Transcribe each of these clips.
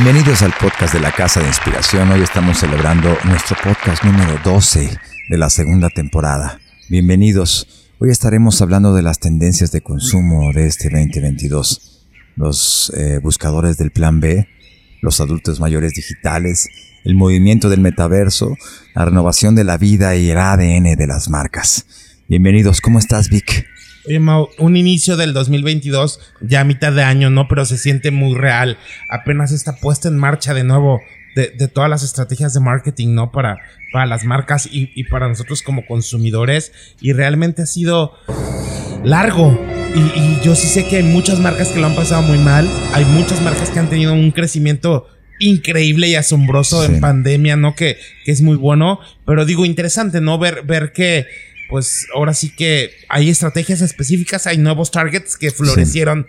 Bienvenidos al podcast de la Casa de Inspiración. Hoy estamos celebrando nuestro podcast número 12 de la segunda temporada. Bienvenidos. Hoy estaremos hablando de las tendencias de consumo de este 2022. Los eh, buscadores del plan B, los adultos mayores digitales, el movimiento del metaverso, la renovación de la vida y el ADN de las marcas. Bienvenidos. ¿Cómo estás, Vic? Oye, Mau, un inicio del 2022, ya a mitad de año, ¿no? Pero se siente muy real. Apenas está puesta en marcha de nuevo de, todas las estrategias de marketing, ¿no? Para, para las marcas y, para nosotros como consumidores. Y realmente ha sido largo. Y, yo sí sé que hay muchas marcas que lo han pasado muy mal. Hay muchas marcas que han tenido un crecimiento increíble y asombroso en pandemia, ¿no? Que, que es muy bueno. Pero digo, interesante, ¿no? Ver, ver que pues ahora sí que hay estrategias específicas, hay nuevos targets que florecieron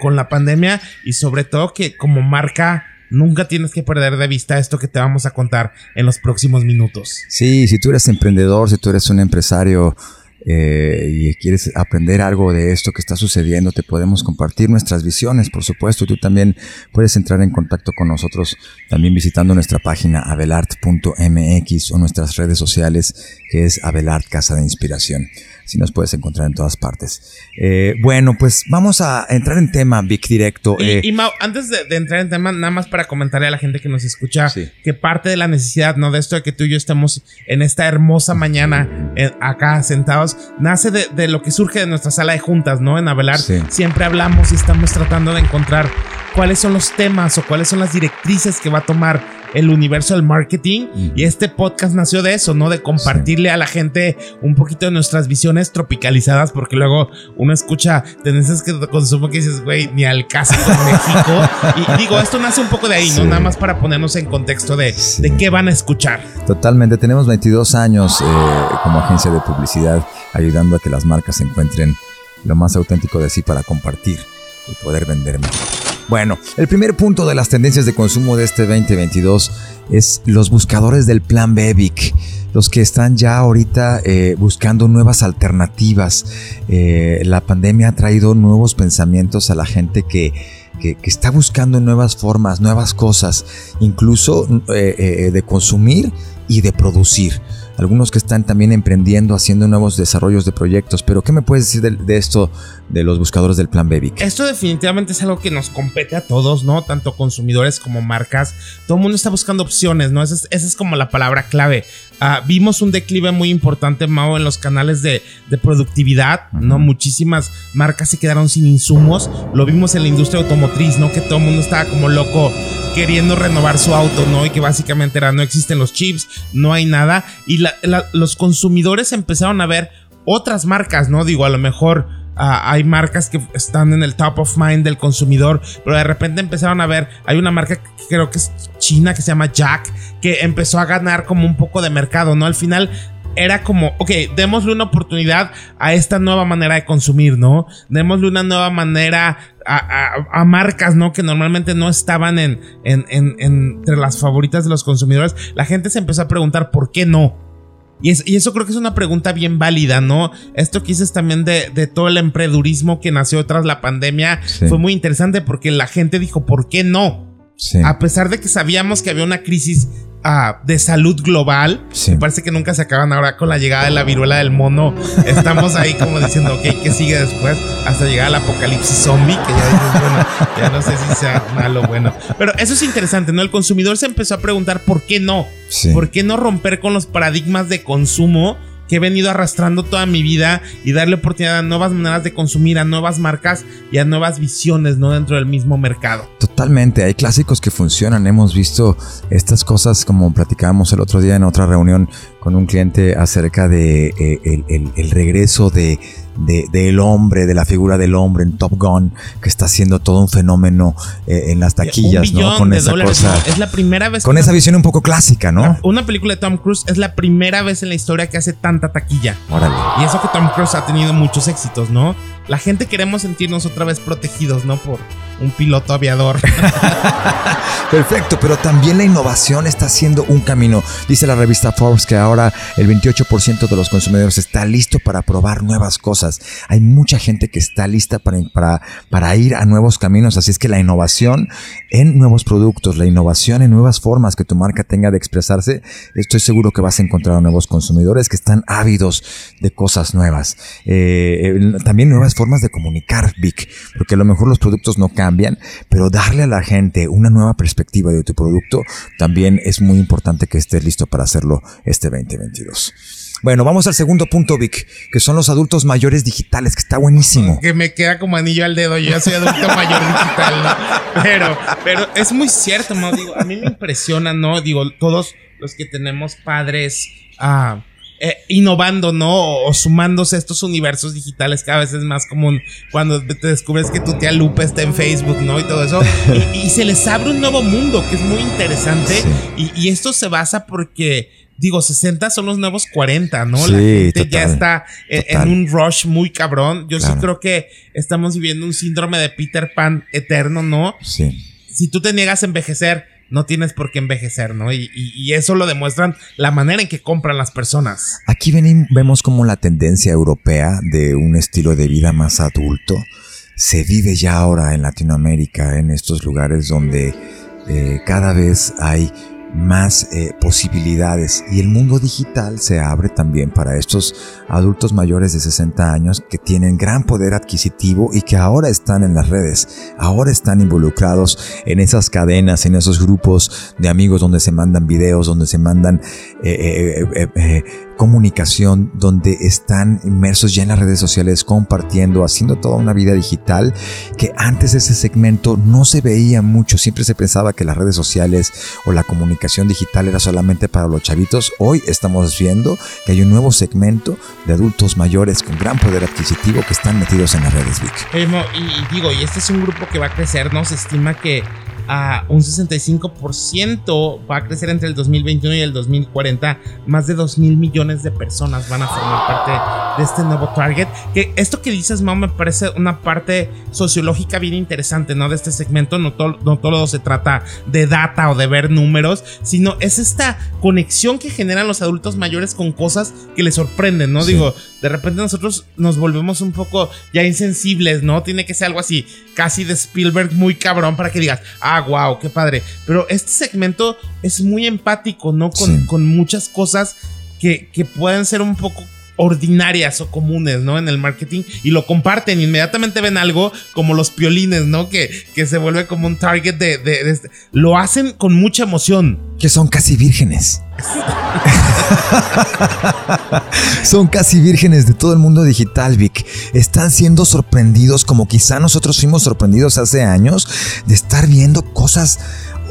con, la pandemia y sobre todo que como marca nunca tienes que perder de vista esto que te vamos a contar en los próximos minutos. Sí, si tú eres emprendedor, si tú eres un empresario eh, y quieres aprender algo de esto que está sucediendo, te podemos compartir nuestras visiones, por supuesto. Tú también puedes entrar en contacto con nosotros también visitando nuestra página abelart.mx o nuestras redes sociales que es Abelart Casa de Inspiración si nos puedes encontrar en todas partes. Eh, bueno, pues vamos a entrar en tema, Vic, directo. Y, eh. Mau, antes de, entrar en tema, nada más para comentarle a la gente que nos escucha que parte de la necesidad, ¿no? De esto de que tú y yo estemos en esta hermosa mañana eh, acá sentados, nace de, lo que surge de nuestra sala de juntas, ¿no? En Avelar. Siempre hablamos y estamos tratando de encontrar cuáles son los temas o cuáles son las directrices que va a tomar el universo del marketing. Y este podcast nació de eso, ¿no? De compartirle a la gente un poquito de nuestras visiones tropicalizadas, porque luego uno escucha tendencias que consumo que dices, güey, ni al caso con México. y digo, esto nace un poco de ahí, ¿no? Nada más para ponernos en contexto de, de qué van a escuchar. Totalmente. Tenemos 22 años eh, como agencia de publicidad ayudando a que las marcas encuentren lo más auténtico de sí para compartir y poder vender mejor. Bueno, el primer punto de las tendencias de consumo de este 2022 es los buscadores del plan Bebic los que están ya ahorita eh, buscando nuevas alternativas. Eh, la pandemia ha traído nuevos pensamientos a la gente que, está buscando nuevas formas, nuevas cosas, incluso eh, de consumir y de producir algunos que están también emprendiendo, haciendo nuevos desarrollos de proyectos. Pero, ¿qué me puedes decir de, esto de los buscadores del plan Bebic? Esto definitivamente es algo que nos compete a todos, ¿no? Tanto consumidores como marcas. Todo el mundo está buscando opciones, ¿no? Esa es, como la palabra clave. Ah, vimos un declive muy importante, Mao, en los canales de, productividad, ¿no? Muchísimas marcas se quedaron sin insumos. Lo vimos en la industria automotriz, ¿no? Que todo el mundo estaba como loco queriendo renovar su auto, ¿no? Y que básicamente era, no existen los chips, no hay nada. Y los consumidores empezaron a ver otras marcas, ¿no? Digo, a lo mejor hay marcas que están en el top of mind del consumidor, pero de repente empezaron a ver, hay una marca que creo que es china que se llama Jack, que empezó a ganar como un poco de mercado, ¿no? Al final era como, ok, démosle una oportunidad a esta nueva manera de consumir, ¿no? Démosle una nueva manera a, marcas, ¿no? Que normalmente no estaban en, entre las favoritas de los consumidores. La gente se empezó a preguntar por qué no. Y, eso creo que es una pregunta bien válida, ¿no? Esto que dices también de, todo el emprendurismo que nació tras la pandemia fue muy interesante porque la gente dijo, ¿por qué no? A pesar de que sabíamos que había una crisis de salud global. Me parece que nunca se acaban ahora con la llegada de la viruela del mono. Estamos ahí como diciendo, ok, ¿qué sigue después? Hasta llegar al apocalipsis zombie, que ya dices, bueno, ya no sé si sea malo o bueno. Pero eso es interesante, ¿no? El consumidor se empezó a preguntar por qué no. ¿Por qué no romper con los paradigmas de consumo? Que he venido arrastrando toda mi vida y darle oportunidad a nuevas maneras de consumir, a nuevas marcas y a nuevas visiones, ¿no? Dentro del mismo mercado. Totalmente, hay clásicos que funcionan. Hemos visto estas cosas como platicábamos el otro día en otra reunión con un cliente acerca de eh, el regreso de de, del hombre, de la figura del hombre en Top Gun, que está haciendo todo un fenómeno eh, en las taquillas, ¿no? Con esa cosa. Es la primera vez. Con esa visión un poco clásica, ¿no? Una película de Tom Cruise es la primera vez en la historia que hace tanta taquilla. Órale. Y eso que Tom Cruise ha tenido muchos éxitos, ¿no? La gente queremos sentirnos otra vez protegidos, ¿no? Por, un piloto aviador. Perfecto, pero también la innovación está haciendo un camino. Dice la revista Forbes que ahora el 28% de los consumidores está listo para probar nuevas cosas. Hay mucha gente que está lista para, ir a nuevos caminos, así es que la innovación en nuevos productos, la innovación en nuevas formas que tu marca tenga de expresarse, estoy seguro que vas a encontrar nuevos consumidores que están ávidos de cosas nuevas. Eh, también nuevas formas de comunicar, Vic, porque a lo mejor los productos no cambian, pero darle a la gente una nueva perspectiva de tu producto también es muy importante que estés listo para hacerlo este 2022. Bueno, vamos al segundo punto, Vic, que son los adultos mayores digitales, que está buenísimo. Que me queda como anillo al dedo, yo ya soy adulto mayor digital, ¿no? Pero, pero es muy cierto, ¿no? Digo, a mí me impresiona, ¿no? Digo, todos los que tenemos padres, ah, eh, innovando, ¿no? O, sumándose a estos universos digitales cada vez es más común cuando te descubres que tu tía Lupe está en Facebook, ¿no? Y todo eso. y, se les abre un nuevo mundo que es muy interesante. Y, y, esto se basa porque, digo, 60 son los nuevos 40, ¿no? Sí, La gente total, ya está en, un rush muy cabrón. Yo sí creo que estamos viviendo un síndrome de Peter Pan eterno, ¿no? Sí. si tú te niegas a envejecer, no tienes por qué envejecer, ¿no? Y, eso lo demuestran la manera en que compran las personas. Aquí ven- vemos como la tendencia europea de un estilo de vida más adulto se vive ya ahora en Latinoamérica, en estos lugares donde eh, cada vez hay más eh, posibilidades. Y el mundo digital se abre también para estos adultos mayores de 60 años que tienen gran poder adquisitivo y que ahora están en las redes, ahora están involucrados en esas cadenas, en esos grupos de amigos donde se mandan videos, donde se mandan eh, eh, eh, eh, comunicación, donde están inmersos ya en las redes sociales, compartiendo, haciendo toda una vida digital, que antes ese segmento no se veía mucho, siempre se pensaba que las redes sociales o la comunicación digital era solamente para los chavitos. Hoy estamos viendo que hay un nuevo segmento de adultos mayores con gran poder adquisitivo que están metidos en las redes, Vic. Y, y digo, y este es un grupo que va a crecer, ¿no? Se estima que a un 65% va a crecer entre el 2021 y el 2040. Más de 2 mil millones de personas van a formar parte de este nuevo target. Que esto que dices, Mau, me parece una parte sociológica bien interesante, ¿no? De este segmento. No, to- no todo se trata de data o de ver números, sino es esta conexión que generan los adultos mayores con cosas que les sorprenden, ¿no? Sí. Digo, de repente nosotros nos volvemos un poco ya insensibles, ¿no? Tiene que ser algo así, casi de Spielberg, muy cabrón para que digas, ah, wow, qué padre. Pero este segmento es muy empático, ¿no? Con, Sí. con muchas cosas que, que pueden ser un poco ordinarias o comunes, ¿no? En el marketing y lo comparten, inmediatamente ven algo como los piolines, ¿no? Que, que se vuelve como un target de, de- de este- Lo hacen con mucha emoción. Que son casi vírgenes. Son casi vírgenes de todo el mundo digital, Vic. Están siendo sorprendidos como quizá nosotros fuimos sorprendidos hace años de estar viendo cosas.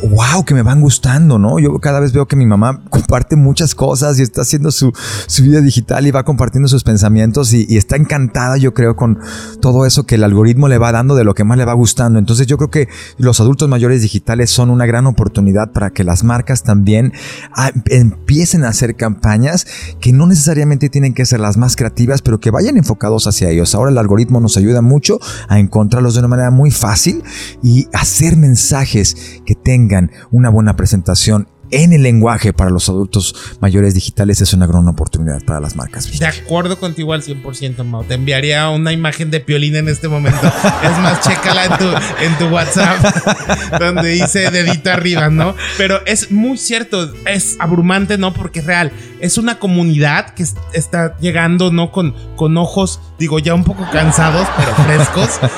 Wow, que me van gustando, ¿no? Yo cada vez veo que mi mamá comparte muchas cosas y está haciendo su, su vida digital y va compartiendo sus pensamientos y, está encantada, yo creo, con todo eso que el algoritmo le va dando de lo que más le va gustando. Entonces yo creo que los adultos mayores digitales son una gran oportunidad para que las marcas también ah, empiecen a hacer campañas que no necesariamente tienen que ser las más creativas, pero que vayan enfocados hacia ellos. Ahora el algoritmo nos ayuda mucho a encontrarlos de una manera muy fácil y hacer mensajes que tengan una buena presentación en el lenguaje para los adultos mayores digitales es una gran oportunidad para las marcas. De acuerdo contigo al 100%, Mau. Te enviaría una imagen de Piolín en este momento. Es más, chécala en tu, en tu WhatsApp, donde dice dedito arriba, ¿no? Pero es muy cierto, es abrumante, ¿no? Porque es real. Es una comunidad que es- está llegando, ¿no? Con, con ojos, digo, ya un poco cansados, pero frescos.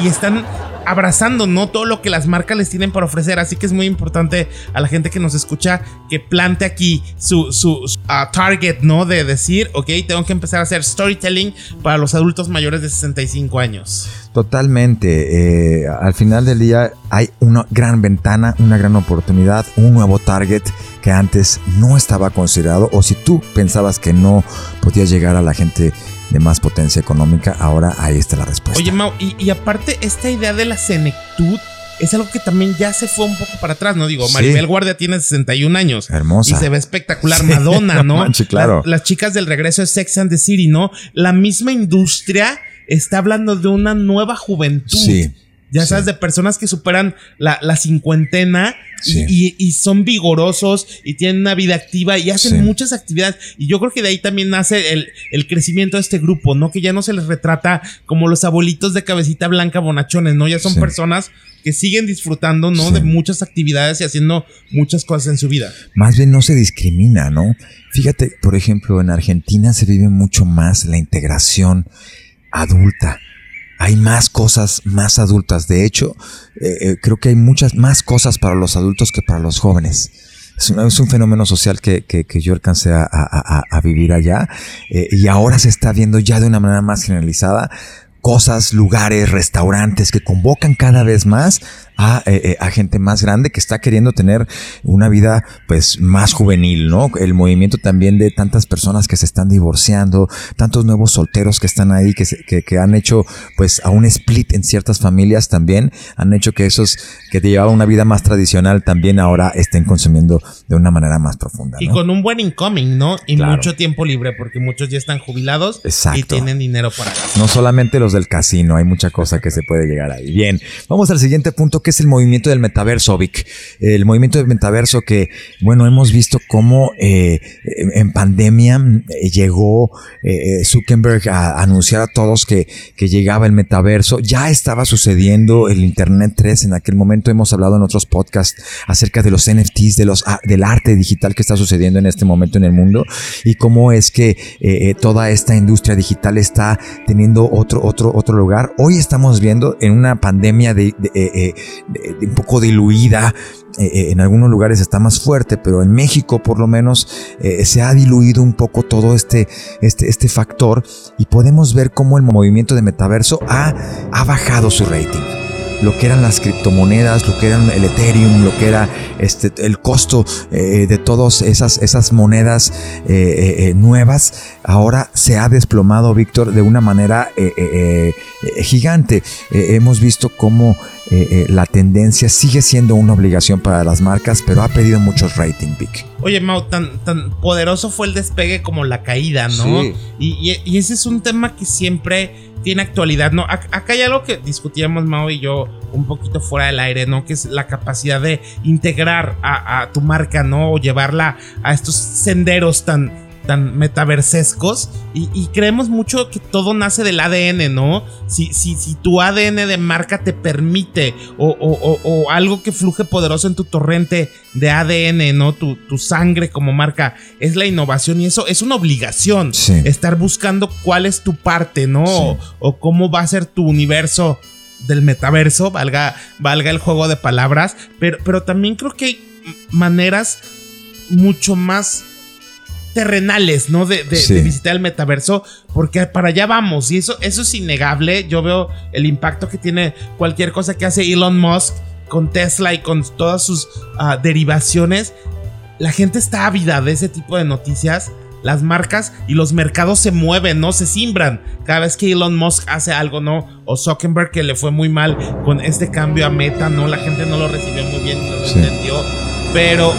Y, y están abrazando, ¿no? Todo lo que las marcas les tienen para ofrecer. Así que es muy importante a la gente que nos escucha que plante aquí su, su, ah, target, ¿no? De decir, ok, tengo que empezar a hacer storytelling para los adultos mayores de 65 años. Totalmente. eh, al final del día hay una gran ventana, una gran oportunidad, un nuevo target que antes no estaba considerado o si tú pensabas que no podías llegar a la gente de más potencia económica, ahora ahí está la respuesta. Oye, Mau, y, y aparte, esta idea de la senectud es algo que también ya se fue un poco para atrás, ¿no? Digo, Sí. Maribel Guardia tiene 61 años. Hermosa. Y se ve espectacular. Sí, Madonna, no manches, claro. La- las chicas del regreso de Sex and the City, ¿no? La misma industria está hablando de una nueva juventud. Sí. Ya sabes, de personas que superan la, la cincuentena y, y, son vigorosos y tienen una vida activa y hacen muchas actividades. Y yo creo que de ahí también nace el, el, crecimiento de este grupo, ¿no? Que ya no se les retrata como los abuelitos de cabecita blanca bonachones, ¿no? Ya son personas que siguen disfrutando, ¿no? De muchas actividades y haciendo muchas cosas en su vida. Más bien no se discrimina, ¿no? Fíjate, por ejemplo, en Argentina se vive mucho más la integración adulta hay más cosas más adultas. De hecho, eh, eh, creo que hay muchas más cosas para los adultos que para los jóvenes. Es un, fenómeno social que, yo alcancé a, vivir allá eh, y ahora se está viendo ya de una manera más generalizada cosas, lugares, restaurantes que convocan cada vez más a, eh, eh, a, gente más grande que está queriendo tener una vida pues más juvenil, ¿no? El movimiento también de tantas personas que se están divorciando, tantos nuevos solteros que están ahí, que, que, que, han hecho pues a un split en ciertas familias también, han hecho que esos que te llevaban una vida más tradicional también ahora estén consumiendo de una manera más profunda. Y con un buen incoming, ¿no? Y mucho tiempo libre, porque muchos ya están jubilados y tienen dinero para gastar. No solamente los del casino, hay mucha cosa que se puede llegar ahí. Bien, vamos al siguiente punto que es el movimiento del metaverso, Vic. El movimiento del metaverso que, bueno, hemos visto cómo eh, en pandemia eh, llegó eh, Zuckerberg a anunciar a todos que, que llegaba el metaverso. Ya estaba sucediendo el Internet 3. En aquel momento hemos hablado en otros podcasts acerca de los NFTs, de los, ah, del arte digital que está sucediendo en este momento en el mundo y cómo es que toda esta industria digital está teniendo otro, otro, otro lugar. Hoy estamos viendo en una pandemia de, un poco diluida. Eh, eh, en algunos lugares está más fuerte, pero en México por lo menos eh, se ha diluido un poco todo este, este, este factor y podemos ver cómo el movimiento de metaverso ha, ha bajado su rating lo que eran las criptomonedas, lo que eran el Ethereum, lo que era este, el costo eh, de todas esas, esas monedas eh, eh, nuevas, ahora se ha desplomado, Víctor, de una manera gigante. hemos visto cómo la tendencia sigue siendo una obligación para las marcas, pero ha pedido muchos rating, Vic. Oye, Mau, tan, tan poderoso fue el despegue como la caída, ¿no? y, y ese es un tema que siempre tiene actualidad, ¿no? Acá hay algo que discutíamos Mao y yo un poquito fuera del aire, ¿no? Que es la capacidad de integrar a, tu marca, ¿no? O llevarla a estos senderos tan, tan metaversescos y, creemos mucho que todo nace del ADN, ¿no? Si, si, si tu ADN de marca te permite o, algo que fluje poderoso en tu torrente de ADN, ¿no? Tu, tu sangre como marca es la innovación y eso es una obligación. Estar buscando cuál es tu parte, ¿no? O, cómo va a ser tu universo del metaverso, valga, valga el juego de palabras, pero, pero también creo que hay maneras mucho más terrenales, ¿no? De, visitar el metaverso, porque para allá vamos, y eso, eso es innegable. Yo veo el impacto que tiene cualquier cosa que hace Elon Musk con Tesla y con todas sus ah, derivaciones. La gente está ávida de ese tipo de noticias. Las marcas y los mercados se mueven, ¿no? Se simbran cada vez que Elon Musk hace algo, ¿no? O Zuckerberg que le fue muy mal con este cambio a Meta, ¿no? La gente no lo recibió muy bien, no lo entendió. Pero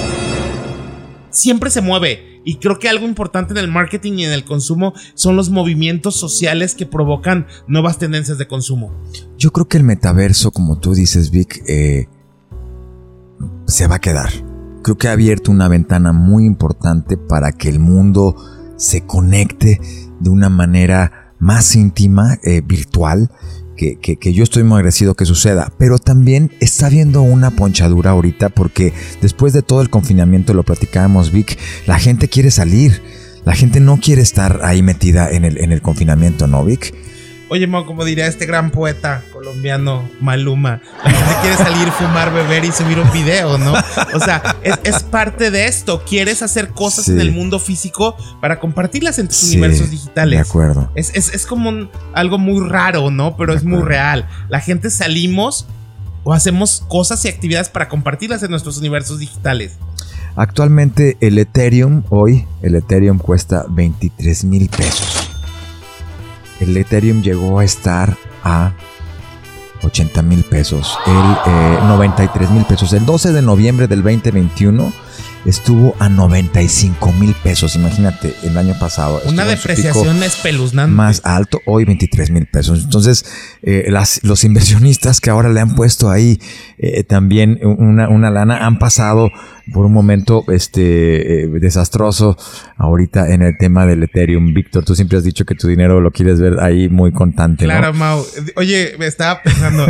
siempre se mueve y creo que algo importante en el marketing y en el consumo son los movimientos sociales que provocan nuevas tendencias de consumo. Yo creo que el metaverso, como tú dices, Vic, eh, se va a quedar. Creo que ha abierto una ventana muy importante para que el mundo se conecte de una manera más íntima, eh, virtual, que, yo estoy muy agradecido que suceda, pero también está habiendo una ponchadura ahorita porque después de todo el confinamiento, lo platicábamos Vic, la gente quiere salir, la gente no quiere estar ahí metida en el, en el confinamiento, ¿no Vic? Oye, Mo, como diría este gran poeta colombiano Maluma, la gente quiere salir, fumar, beber y subir un video, ¿no? O sea, es, parte de esto. Quieres hacer cosas en el mundo físico para compartirlas en tus universos digitales. De acuerdo. Es, como algo muy raro, ¿no? Pero es muy real. La gente salimos o hacemos cosas y actividades para compartirlas en nuestros universos digitales. Actualmente el Ethereum, hoy, el Ethereum cuesta 23 mil pesos el Ethereum llegó a estar a 80 mil pesos, el 93 eh, mil pesos. El 12 de noviembre del 2021 estuvo a 95 mil pesos. Imagínate, el año pasado. Una depreciación espeluznante. Más alto, hoy 23 mil pesos. Entonces, eh, las, los inversionistas que ahora le han puesto ahí eh, también una, una lana han pasado por un momento este eh, desastroso ahorita en el tema del Ethereum. Víctor, tú siempre has dicho que tu dinero lo quieres ver ahí muy contante. Claro, Mau. Oye, me estaba pensando,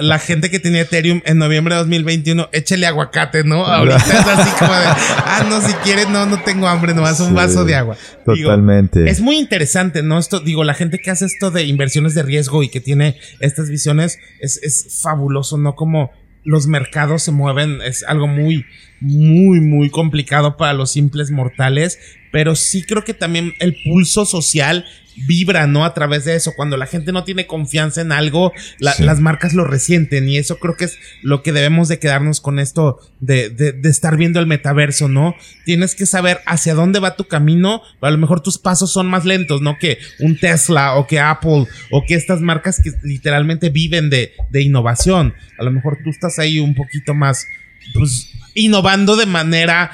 la gente que tenía Ethereum en noviembre de 2021, échele aguacate, ¿no? Ahorita es así como de, ah, no, si quieres, no, no tengo hambre, nomás un vaso de agua. Totalmente. es muy interesante, ¿no? Esto, digo, la gente que hace esto de inversiones de riesgo y que tiene estas visiones es, es fabuloso, ¿no? Como los mercados se mueven, es algo muy, muy, muy complicado para los simples mortales, pero sí creo que también el pulso social vibra, ¿no? A través de eso. Cuando la gente no tiene confianza en algo, las marcas lo resienten y eso creo que es lo que debemos de quedarnos con esto de, de, estar viendo el metaverso, ¿no? Tienes que saber hacia dónde va tu camino, a lo mejor tus pasos son más lentos, ¿no? Que un Tesla o que Apple o que estas marcas que literalmente viven de, de innovación. A lo mejor tú estás ahí un poquito más, pues, innovando de manera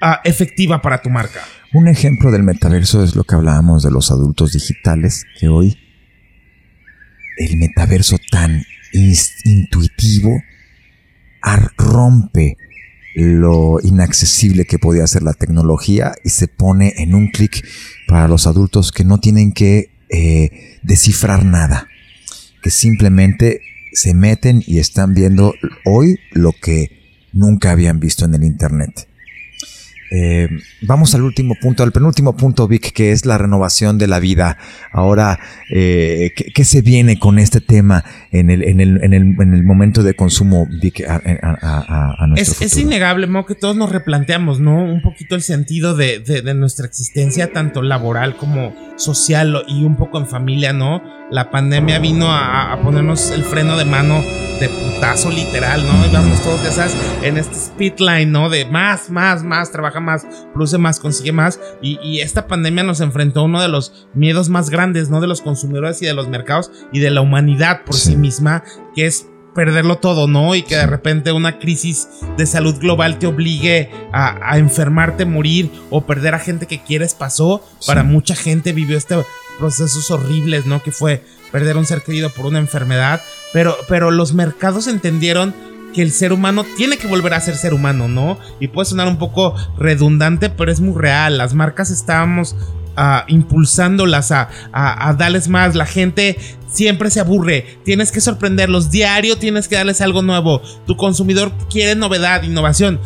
ah, efectiva para tu marca. Un ejemplo del metaverso es lo que hablábamos de los adultos digitales, que hoy el metaverso tan intuitivo rompe lo inaccesible que podía ser la tecnología y se pone en un clic para los adultos que no tienen que eh, descifrar nada, que simplemente se meten y están viendo hoy lo que nunca habían visto en el Internet. Eh, vamos al último punto, al penúltimo punto, Vic, que es la renovación de la vida. Ahora, eh, ¿qué, se viene con este tema en el, en el, en el, en el momento de consumo, Vic, a, a, es, es, innegable, Mo, que todos nos replanteamos, ¿no? Un poquito el sentido de, de, de nuestra existencia, tanto laboral como social y un poco en familia, ¿no? La pandemia vino a, a ponernos el freno de mano de putazo literal, ¿no? Y vamos todos, ya sabes, en este speedline, ¿no? De más, más, más, trabaja más, produce más, consigue más. Y, y, esta pandemia nos enfrentó a uno de los miedos más grandes, ¿no? De los consumidores y de los mercados y de la humanidad por sí, misma, que es perderlo todo, ¿no? Y que de repente una crisis de salud global te obligue a, a enfermarte, morir o perder a gente que quieres pasó. Para mucha gente vivió este procesos horribles, ¿no? Que fue perder un ser querido por una enfermedad, pero, pero los mercados entendieron que el ser humano tiene que volver a ser ser humano, ¿no? Y puede sonar un poco redundante, pero es muy real. Las marcas estábamos uh, impulsándolas a, darles más. La gente siempre se aburre. Tienes que sorprenderlos. Diario tienes que darles algo nuevo. Tu consumidor quiere novedad, innovación.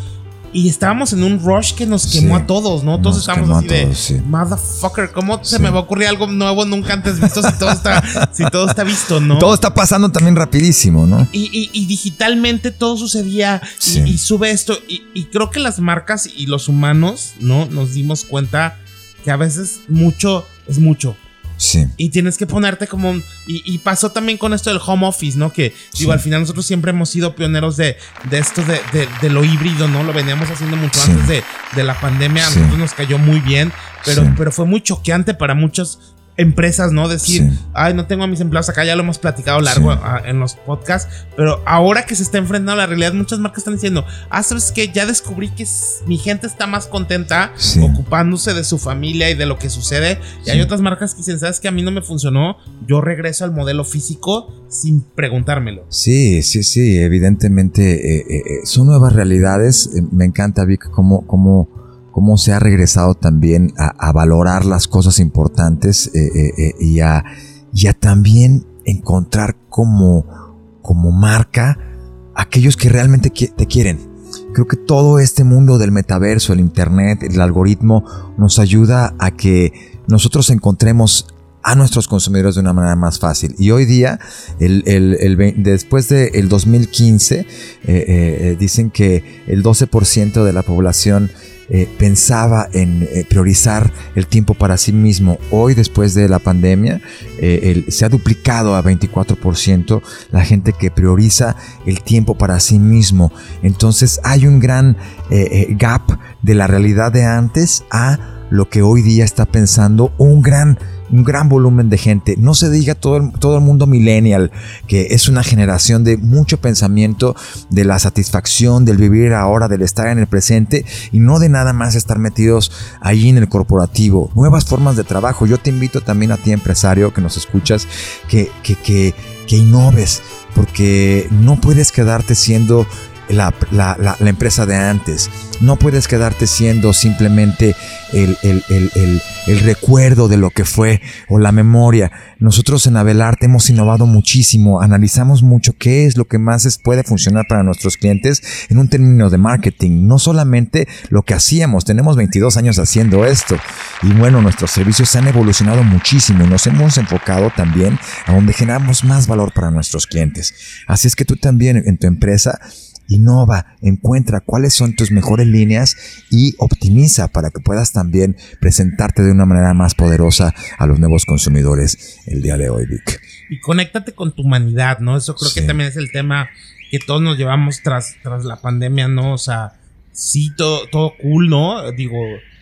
Y estábamos en un rush que nos quemó a todos, ¿no? Todos estábamos así de motherfucker, ¿cómo se me va a ocurrir algo nuevo nunca antes visto si todo está, si todo está visto, ¿no? Todo está pasando también rapidísimo, ¿no? Y, y, digitalmente todo sucedía y, sube esto. Y, creo que las marcas y los humanos, ¿no? Nos dimos cuenta que a veces mucho es mucho. Sí. Y tienes que ponerte como un, y, pasó también con esto del home office, ¿no? Que digo, al final nosotros siempre hemos sido pioneros de, de esto de, de, lo híbrido, ¿no? Lo veníamos haciendo mucho antes de, de, la pandemia. A nosotros nos cayó muy bien, pero, pero fue muy choqueante para muchos empresas, ¿no? Decir, ay, no tengo a mis empleados acá, ya lo hemos platicado largo ah, en los podcasts, pero ahora que se está enfrentando a la realidad, muchas marcas están diciendo, ah, sabes que ya descubrí que mi gente está más contenta ocupándose de su familia y de lo que sucede, y hay otras marcas que dicen, sabes que a mí no me funcionó, yo regreso al modelo físico sin preguntármelo. Sí, sí, sí, evidentemente eh, eh, eh, son nuevas realidades, me encanta Vic cómo, cómo cómo se ha regresado también a, valorar las cosas importantes eh, eh, eh, y, a, también encontrar como, como marca aquellos que realmente te quieren. Creo que todo este mundo del metaverso, el internet, el algoritmo nos ayuda a que nosotros encontremos a nuestros consumidores de una manera más fácil. Y hoy día, el, después del 2015, dicen que el 12% de la población eh, pensaba en eh, priorizar el tiempo para sí mismo. Hoy, después de la pandemia, eh, se ha duplicado a 24% la gente que prioriza el tiempo para sí mismo. Entonces hay un gran gap de la realidad de antes a lo que hoy día está pensando un gran un gran volumen de gente. No se diga todo el, todo el mundo millennial, que es una generación de mucho pensamiento, de la satisfacción, del vivir ahora, del estar en el presente y no de nada más estar metidos ahí en el corporativo. Nuevas formas de trabajo. Yo te invito también a ti, empresario, que nos escuchas, que, que, que, que innoves, porque no puedes quedarte siendo la, la, empresa de antes. No puedes quedarte siendo simplemente el, el, el, el, recuerdo de lo que fue o la memoria. Nosotros en Abelarte hemos innovado muchísimo, analizamos mucho qué es lo que más es, puede funcionar para nuestros clientes en un término de marketing. No solamente lo que hacíamos, tenemos 22 años haciendo esto. Y bueno, nuestros servicios han evolucionado muchísimo nos hemos enfocado también a donde generamos más valor para nuestros clientes. Así es que tú también en tu empresa Innova, encuentra cuáles son tus mejores líneas y optimiza para que puedas también presentarte de una manera más poderosa a los nuevos consumidores el día de hoy, Vic. Y conéctate con tu humanidad, ¿no? Eso creo que también es el tema que todos nos llevamos tras, tras la pandemia, ¿no? O sea, sí, todo, todo cool, ¿no? Digo,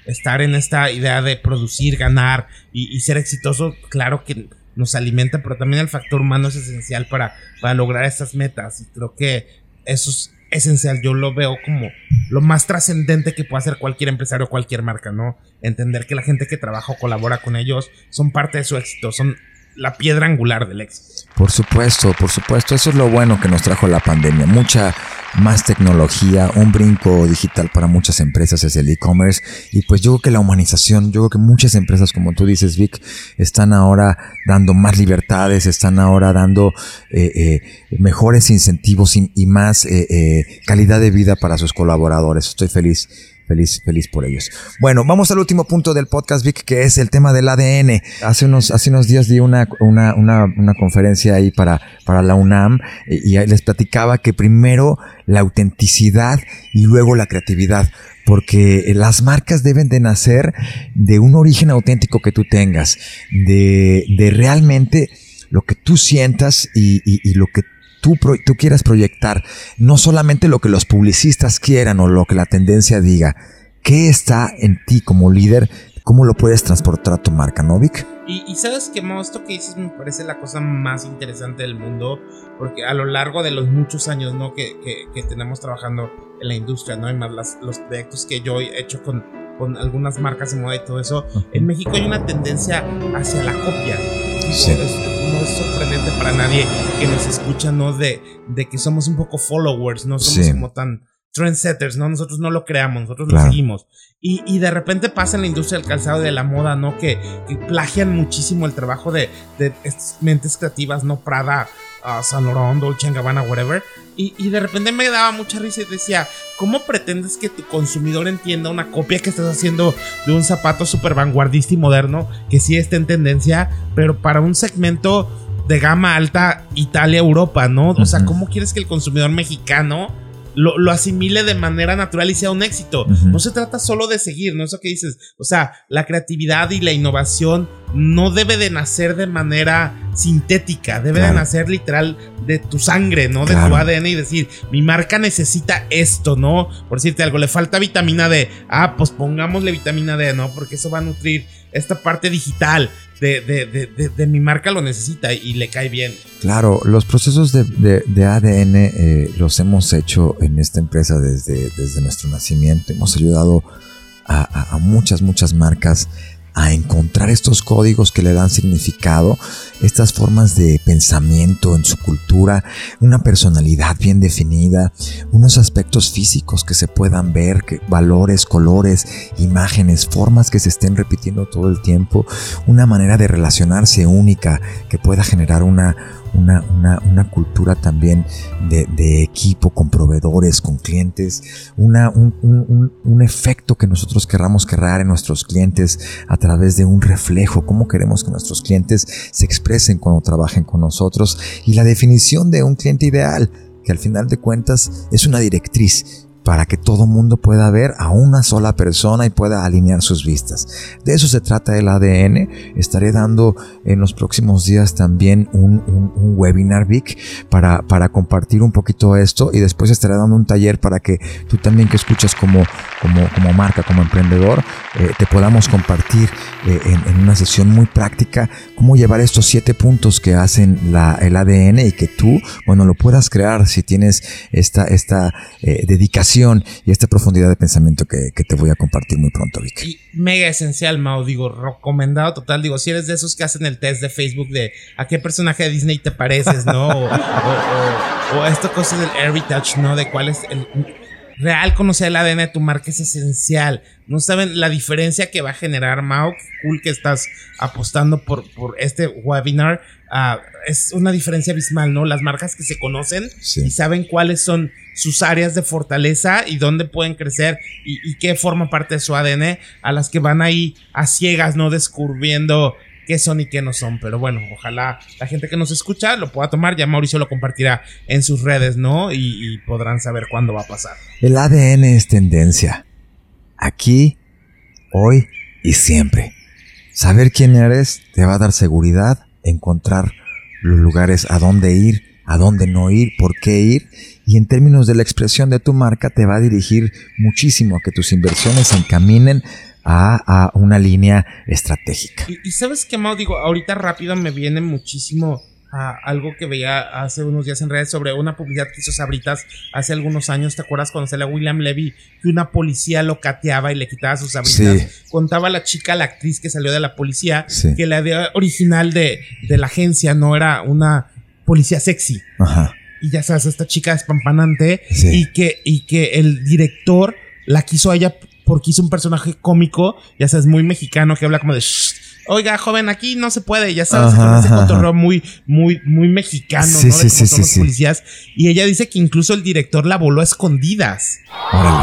estar en esta idea de producir, ganar y, y ser exitoso, claro que nos alimenta, pero también el factor humano es esencial para, para lograr estas metas. Y creo que eso es esencial. Yo lo veo como lo más trascendente que puede hacer cualquier empresario o cualquier marca, ¿no? Entender que la gente que trabaja o colabora con ellos son parte de su éxito, son la piedra angular del éxito. Por supuesto, por supuesto. Eso es lo bueno que nos trajo la pandemia. Mucha más tecnología, un brinco digital para muchas empresas es el e-commerce. Y pues yo creo que la humanización, yo creo que muchas empresas, como tú dices, Vic, están ahora dando más libertades, están ahora dando eh, eh, mejores incentivos y, más eh, calidad de vida para sus colaboradores. Estoy feliz feliz, feliz por ellos. Bueno, vamos al último punto del podcast, Vic, que es el tema del ADN. Hace unos, hace unos días di una, una, una, una conferencia ahí para, para la UNAM y, y les platicaba que primero la autenticidad y luego la creatividad porque las marcas deben de nacer de un origen auténtico que tú tengas, de, de realmente lo que tú sientas y lo que tú, tú quieras proyectar, no solamente lo que los publicistas quieran o lo que la tendencia diga, ¿qué está en ti como líder? ¿Cómo lo puedes transportar a tu marca, Novik? Y, y, sabes que esto que dices me parece la cosa más interesante del mundo, porque a lo largo de los muchos años ¿no? que, que, tenemos trabajando en la industria, ¿no? y más las, los proyectos que yo he hecho con, con algunas marcas de moda y todo eso, en México hay una tendencia hacia la copia. Sí no es sorprendente para nadie que nos escucha, ¿no? De, de que somos un poco followers, no somos como tan trendsetters, ¿no? Nosotros no lo creamos, nosotros lo seguimos. Y, y, de repente pasa en la industria del calzado y de la moda, ¿no? Que, que plagian muchísimo el trabajo de, de mentes creativas, ¿no? Prada, uh, San Laurent, Dolce Gabbana, whatever. Y, y, de repente me daba mucha risa y decía, ¿cómo pretendes que tu consumidor entienda una copia que estás haciendo de un zapato súper vanguardista y moderno que sí está en tendencia, pero para un segmento de gama alta Italia-Europa, ¿no? O sea, ¿cómo quieres que el consumidor mexicano lo, lo, asimile de manera natural y sea un éxito. No se trata solo de seguir, ¿no? Eso que dices. O sea, la creatividad y la innovación no debe de nacer de manera sintética, debe de nacer literal de tu sangre, ¿no? De tu ADN y decir, mi marca necesita esto, ¿no? Por decirte algo, le falta vitamina D. Ah, pues pongámosle vitamina D, ¿no? Porque eso va a nutrir esta parte digital de, de, de, de mi marca lo necesita y le cae bien. Claro, los procesos de, ADN eh, los hemos hecho en esta empresa desde, desde nuestro nacimiento. Hemos ayudado a, a muchas, muchas marcas a encontrar estos códigos que le dan significado, estas formas de pensamiento en su cultura, una personalidad bien definida, unos aspectos físicos que se puedan ver, valores, colores, imágenes, formas que se estén repitiendo todo el tiempo, una manera de relacionarse única que pueda generar una, una, una, cultura también de, equipo con proveedores, con clientes, una, un, un, efecto que nosotros querramos crear en nuestros clientes a través de un reflejo, cómo queremos que nuestros clientes se expresen cuando trabajen con nosotros y la definición de un cliente ideal, que al final de cuentas es una directriz para que todo mundo pueda ver a una sola persona y pueda alinear sus vistas. De eso se trata el ADN. Estaré dando en los próximos días también un, webinar Vic para, para compartir un poquito esto y después estaré dando un taller para que tú también que escuchas como, como, como marca, como emprendedor, eh, te podamos compartir eh, en, una sesión muy práctica cómo llevar estos siete puntos que hacen la, el ADN y que tú, bueno, lo puedas crear si tienes esta, esta eh, dedicación y esta profundidad de pensamiento que, te voy a compartir muy pronto, Vic. Y mega esencial, Mao, digo, recomendado total. Digo, si eres de esos que hacen el test de Facebook de a qué personaje de Disney te pareces, ¿no? O, o, esta cosa del heritage, ¿no? De cuál es el real conocer el ADN de tu marca es esencial. No saben la diferencia que va a generar Mao. Cool que estás apostando por, por este webinar. Ah, es una diferencia abismal, ¿no? Las marcas que se conocen y saben cuáles son sus áreas de fortaleza y dónde pueden crecer y, qué forma parte de su ADN a las que van ahí a ciegas, ¿no? Descubriendo qué son y qué no son. Pero bueno, ojalá la gente que nos escucha lo pueda tomar. Ya Mauricio lo compartirá en sus redes, ¿no? Y, y podrán saber cuándo va a pasar. El ADN es tendencia. Aquí, hoy y siempre. Saber quién eres te va a dar seguridad, encontrar los lugares a dónde ir, a dónde no ir, por qué ir. Y en términos de la expresión de tu marca te va a dirigir muchísimo a que tus inversiones se encaminen a, una línea estratégica. Y, sabes qué, Mau, digo, ahorita rápido me viene muchísimo a algo que veía hace unos días en redes sobre una publicidad que hizo Sabritas hace algunos años. ¿Te acuerdas cuando salió William Levy que una policía lo cateaba y le quitaba sus sabritas? Contaba la chica, la actriz que salió de la policía, que la idea original de, de la agencia no era una policía sexy. Ajá. Y ya sabes, esta chica espampanante y que, y que el director la quiso a ella porque hizo un personaje cómico, ya sabes, muy mexicano que habla como de Oiga, joven, aquí no se puede, ya sabes, ese cotorreo muy, muy, muy mexicano, ¿no? De sí, son los policías. Y ella dice que incluso el director la voló a escondidas.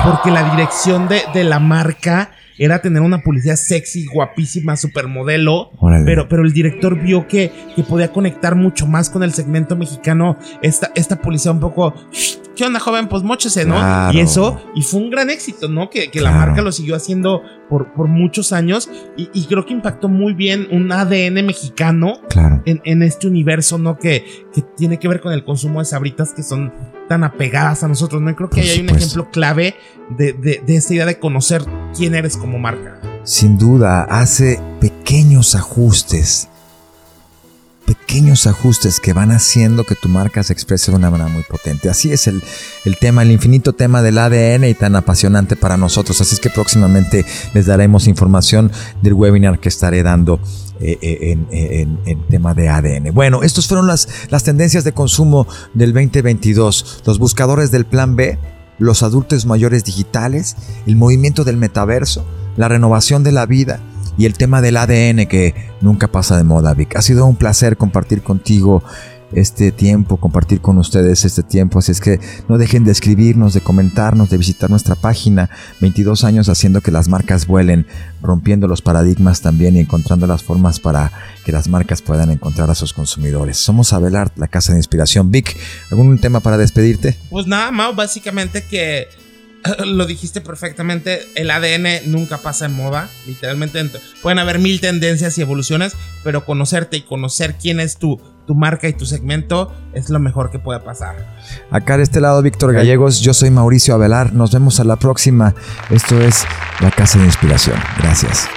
Porque la dirección de, de la marca era tener una policía sexy, guapísima, supermodelo. Pero, pero el director vio que, que podía conectar mucho más con el segmento mexicano. Esta, esta policía un poco. ¿Qué onda, joven? Pues mochese, ¿no? Y eso, y fue un gran éxito, ¿no? Que, que la marca lo siguió haciendo por, por muchos años. Y, y, creo que impactó muy bien un ADN mexicano en, en, este universo, ¿no? Que, que tiene que ver con el consumo de sabritas que son tan apegadas a nosotros, ¿no? creo que hay un ejemplo clave de, de, de esta idea de conocer quién eres como marca. Sin duda, hace pequeños ajustes pequeños ajustes que van haciendo que tu marca se exprese de una manera muy potente. Así es el, tema, el infinito tema del ADN y tan apasionante para nosotros. Así es que próximamente les daremos información del webinar que estaré dando eh, eh, en, en, tema de ADN. Bueno, estas fueron las, las tendencias de consumo del 2022. Los buscadores del plan B, los adultos mayores digitales, el movimiento del metaverso, la renovación de la vida y el tema del ADN que nunca pasa de moda, Vic. Ha sido un placer compartir contigo este tiempo, compartir con ustedes este tiempo. Así es que no dejen de escribirnos, de comentarnos, de visitar nuestra página. 22 años haciendo que las marcas vuelen, rompiendo los paradigmas también y encontrando las formas para que las marcas puedan encontrar a sus consumidores. Somos Abelard, la casa de inspiración. Vic, ¿algún tema para despedirte? Pues nada, Mau, básicamente que lo dijiste perfectamente, el ADN nunca pasa en moda, literalmente pueden haber mil tendencias y evoluciones, pero conocerte y conocer quién es tu, tu marca y tu segmento es lo mejor que puede pasar. Acá de este lado Víctor Gallegos, yo soy Mauricio Avelar, nos vemos a la próxima, esto es La Casa de Inspiración, gracias.